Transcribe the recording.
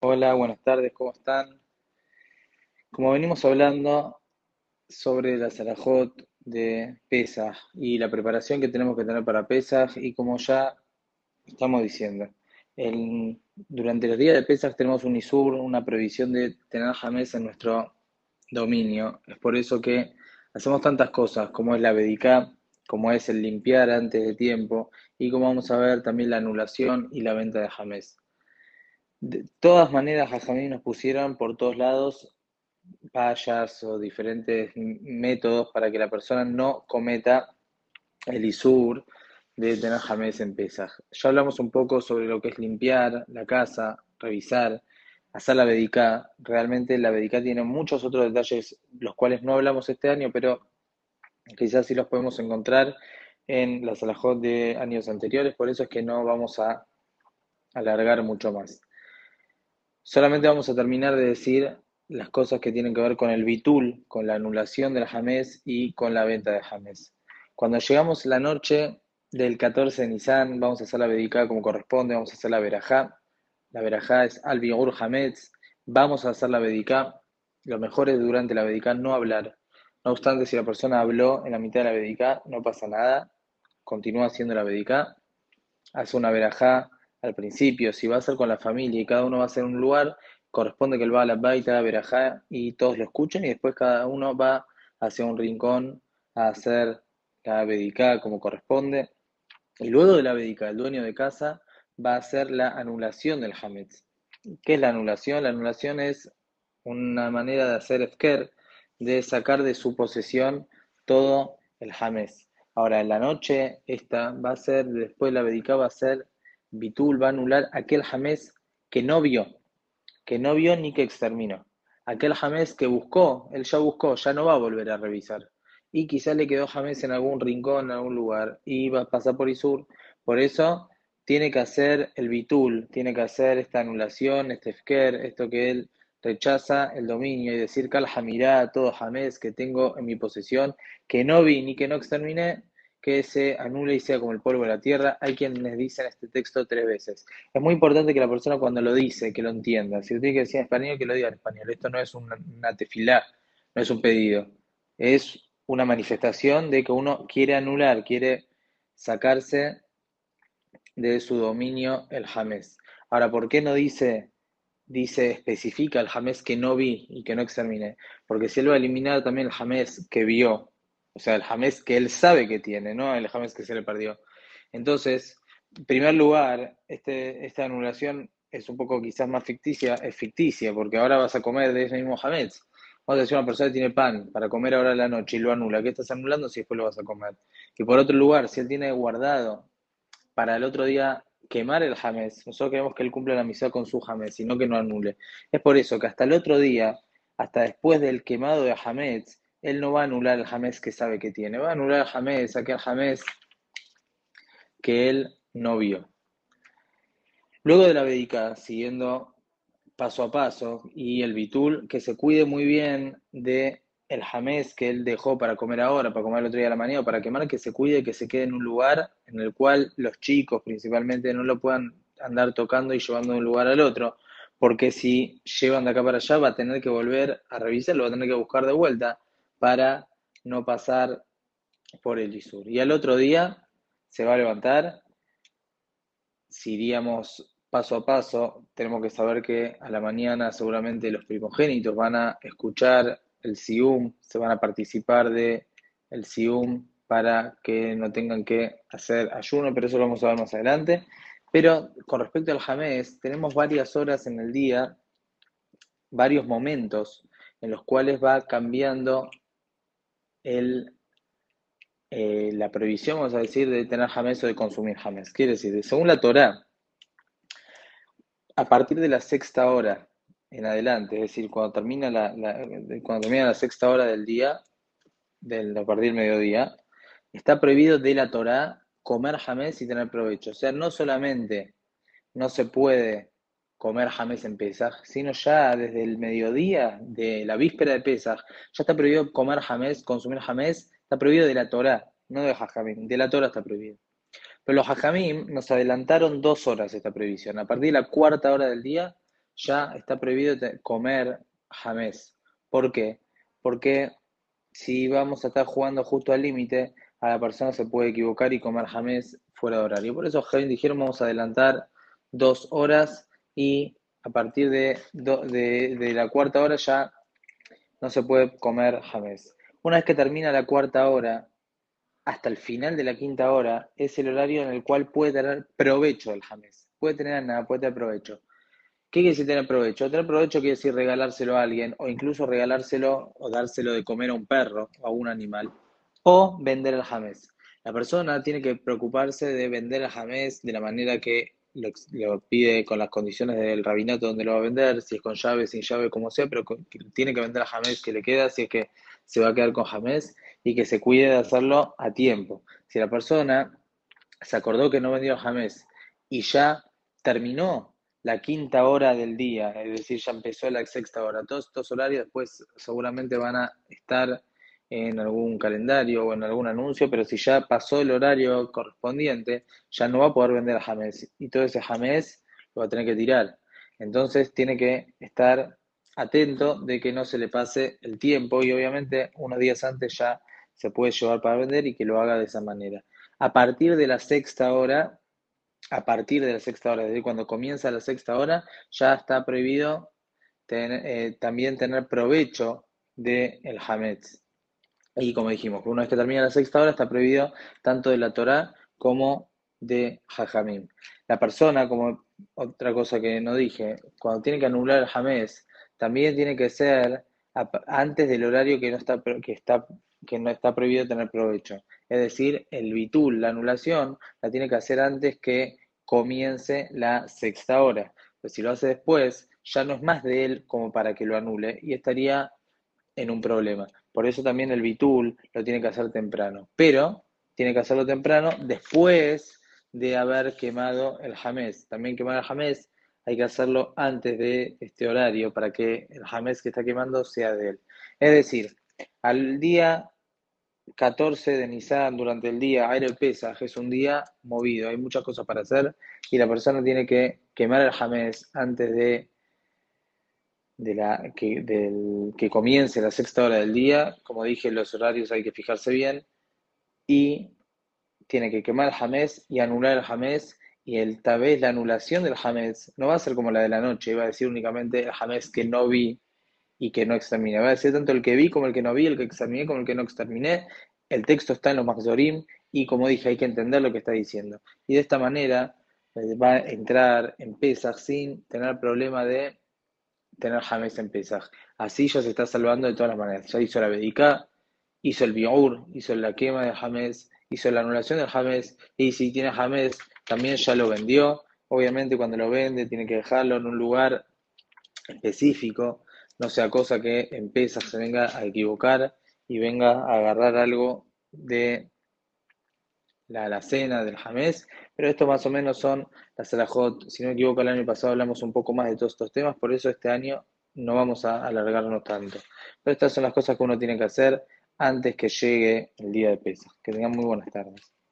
Hola, buenas tardes, ¿cómo están? Como venimos hablando sobre la Sarajot de Pesaj y la preparación que tenemos que tener para Pesaj y como ya estamos diciendo, durante los días de Pesaj tenemos un Isur, una prohibición de tener jamés en nuestro dominio. Es por eso que hacemos tantas cosas como es la Bedicá, como es el limpiar antes de tiempo y como vamos a ver también la anulación y la venta de jamés. De todas maneras, Jajamí nos pusieron por todos lados payas o diferentes métodos para que la persona no cometa el isur de tener jamés en Pesaj. Ya hablamos un poco sobre lo que es limpiar la casa, revisar, hacer la bedicá. Realmente la bedicá tiene muchos otros detalles, los cuales no hablamos este año, pero quizás sí los podemos encontrar en las alajot de años anteriores, por eso es que no vamos a alargar mucho más. Solamente vamos a terminar de decir las cosas que tienen que ver con el bitul, con la anulación del jamés y con la venta de jamés. Cuando llegamos la noche del 14 de Nisan, vamos a hacer la bedicá como corresponde, vamos a hacer la verajá. La verajá es al bigur hametz, vamos a hacer la bedicá. Lo mejor es durante la bedicá no hablar. No obstante, si la persona habló en la mitad de la bedicá, no pasa nada, continúa haciendo la bedicá hace una verajá al principio, si va a ser con la familia y cada uno va a ser un lugar, corresponde que él va a la baita, haga verajá y todos lo escuchen y después cada uno va hacia un rincón a hacer la bedicá como corresponde. Y luego de la bedicá, el dueño de casa va a hacer la anulación del hametz. ¿Qué es la anulación? La anulación es una manera de hacer efker, de sacar de su posesión todo el hametz. Ahora, en la noche, esta va a ser, después la bedicá va a ser, Bitul va a anular aquel jamés que no vio, que no vio ni que exterminó. Aquel jamés que buscó, él ya buscó, ya no va a volver a revisar. Y quizá le quedó jamés en algún rincón, en algún lugar, y va a pasar por Isur. Por eso tiene que hacer el bitul, tiene que hacer esta anulación, este efker, esto que él rechaza el dominio y decir cal jamirá, todo jamés que tengo en mi posesión, que no vi ni que no exterminé, que se anule y sea como el polvo de la tierra. Hay quienes dicen este texto tres veces. Es muy importante que la persona cuando lo dice, que lo entienda. Si usted tiene que decir en español, que lo diga en español. Esto no es una, una tefilá, no es un pedido. Es una manifestación de que uno quiere anular, quiere sacarse de su dominio el jamés. Ahora, ¿por qué no dice, dice, especifica el jamés que no vi y que no exterminé? Porque si él va a eliminar también el jamés que vio, o sea, el jamés que él sabe que tiene, ¿no? El jamés que se le perdió. Entonces, en primer lugar, este, esta anulación es un poco quizás más ficticia, es ficticia, porque ahora vas a comer de ese mismo jamés. Vamos a decir, una persona que tiene pan para comer ahora en la noche y lo anula. ¿Qué estás anulando si después lo vas a comer? Y por otro lugar, si él tiene guardado para el otro día quemar el jamés. Nosotros queremos que él cumpla la misión con su jamés, y no que no anule. Es por eso que hasta el otro día, hasta después del quemado de jamés, él no va a anular el jamés que sabe que tiene, va a anular el jamés, aquel jamés que él no vio. Luego de la védica, siguiendo paso a paso, y el bitul, que se cuide muy bien de el jamés que él dejó para comer ahora, para comer el otro día de la mañana, o para quemar, que se cuide, que se quede en un lugar en el cual los chicos principalmente no lo puedan andar tocando y llevando de un lugar al otro, porque si llevan de acá para allá va a tener que volver a revisarlo, va a tener que buscar de vuelta para no pasar por el Isur. Y al otro día se va a levantar, si iríamos paso a paso, tenemos que saber que a la mañana seguramente los primogénitos van a escuchar el SIUM, se van a participar de el SIUM para que no tengan que hacer ayuno, pero eso lo vamos a ver más adelante. Pero con respecto al jamés, tenemos varias horas en el día, varios momentos en los cuales va cambiando el, eh, la prohibición, vamos a decir, de tener jamés o de consumir jamés. Quiere decir, según la Torah, a partir de la sexta hora en adelante, es decir, cuando termina la, cuando termina la sexta hora del día, del, a partir del mediodía, está prohibido de la Torá comer jamés y tener provecho. O sea, no solamente no se puede comer jamés en Pesaj, sino ya desde el mediodía de la víspera de Pesaj, ya está prohibido comer jamés, consumir jamés, está prohibido de la Torá, no de Jajamim, de la Torá está prohibido. Pero los Jajamim nos adelantaron dos horas esta prohibición. A partir de la cuarta hora del día ya está prohibido comer jamés. ¿Por qué? Porque si vamos a estar jugando justo al límite, a la persona se puede equivocar y comer jamés fuera de horario. Por eso dijeron vamos a adelantar dos horas y a partir de, de, la cuarta hora ya no se puede comer jamés. Una vez que termina la cuarta hora, hasta el final de la quinta hora, es el horario en el cual puede tener provecho el jamés. Puede tener nada, puede tener provecho. ¿Qué quiere decir tener provecho? Tener provecho quiere decir regalárselo a alguien o incluso regalárselo o dárselo de comer a un perro o a un animal o vender el jamés. La persona tiene que preocuparse de vender el jamés de la manera que lo, pide con las condiciones del rabinato donde lo va a vender, si es con llave, sin llave, como sea, pero tiene que vender el jamés que le queda, si es que se va a quedar con jamés y que se cuide de hacerlo a tiempo. Si la persona se acordó que no vendió el jamés y ya terminó la quinta hora del día, es decir, ya empezó la sexta hora. Todos estos horarios después seguramente van a estar en algún calendario o en algún anuncio, pero si ya pasó el horario correspondiente, ya no va a poder vender a jamés y todo ese jamés lo va a tener que tirar. Entonces tiene que estar atento de que no se le pase el tiempo y obviamente unos días antes ya se puede llevar para vender y que lo haga de esa manera. A partir de la sexta hora, a partir de la sexta hora, es decir, cuando comienza la sexta hora, ya está prohibido eh, también tener provecho del el Hametz. Y como dijimos, una vez que termina la sexta hora está prohibido tanto de la Torah como de Jajamim. La persona, como otra cosa que no dije, cuando tiene que anular el Hametz, también tiene que ser antes del horario que no está, que está, que no está prohibido tener provecho. Es decir, el bitul, la anulación, la tiene que hacer antes que comience la sexta hora. Pues si lo hace después, ya no es más de él como para que lo anule y estaría en un problema. Por eso también el bitul lo tiene que hacer temprano. Pero tiene que hacerlo temprano después de haber quemado el jamés. También quemar el jamés hay que hacerlo antes de este horario para que el jamés que está quemando sea de él. Es decir, al día 14 de Nisan durante el día, aire Pesaj es un día movido, hay muchas cosas para hacer y la persona tiene que quemar el jamés antes de de la, que, del, que comience la sexta hora del día. Como dije, los horarios hay que fijarse bien. Y tiene que quemar el jamés y anular el jamés. Y el, tal vez la anulación del jamés no va a ser como la de la noche, va a decir únicamente el jamés que no vi y que no exterminé. Va a decir tanto el que vi como el que no vi, el que exterminé como el que no exterminé. El texto está en los Maxorim y como dije, hay que entender lo que está diciendo. Y de esta manera eh, va a entrar en Pesach sin tener problema de tener James en Pesaj. Así ya se está salvando de todas las maneras. Ya hizo la Bedika, hizo el Biur, hizo la quema de James, hizo la anulación del James, y si tiene James, también ya lo vendió. Obviamente cuando lo vende tiene que dejarlo en un lugar específico, no sea cosa que en Pesaj se venga a equivocar y venga a agarrar algo de la alacena del Jamés, pero esto más o menos son las Salahot. Si no me equivoco, el año pasado hablamos un poco más de todos estos temas, por eso este año no vamos a alargarnos tanto. Pero estas son las cosas que uno tiene que hacer antes que llegue el día de pesa. Que tengan muy buenas tardes.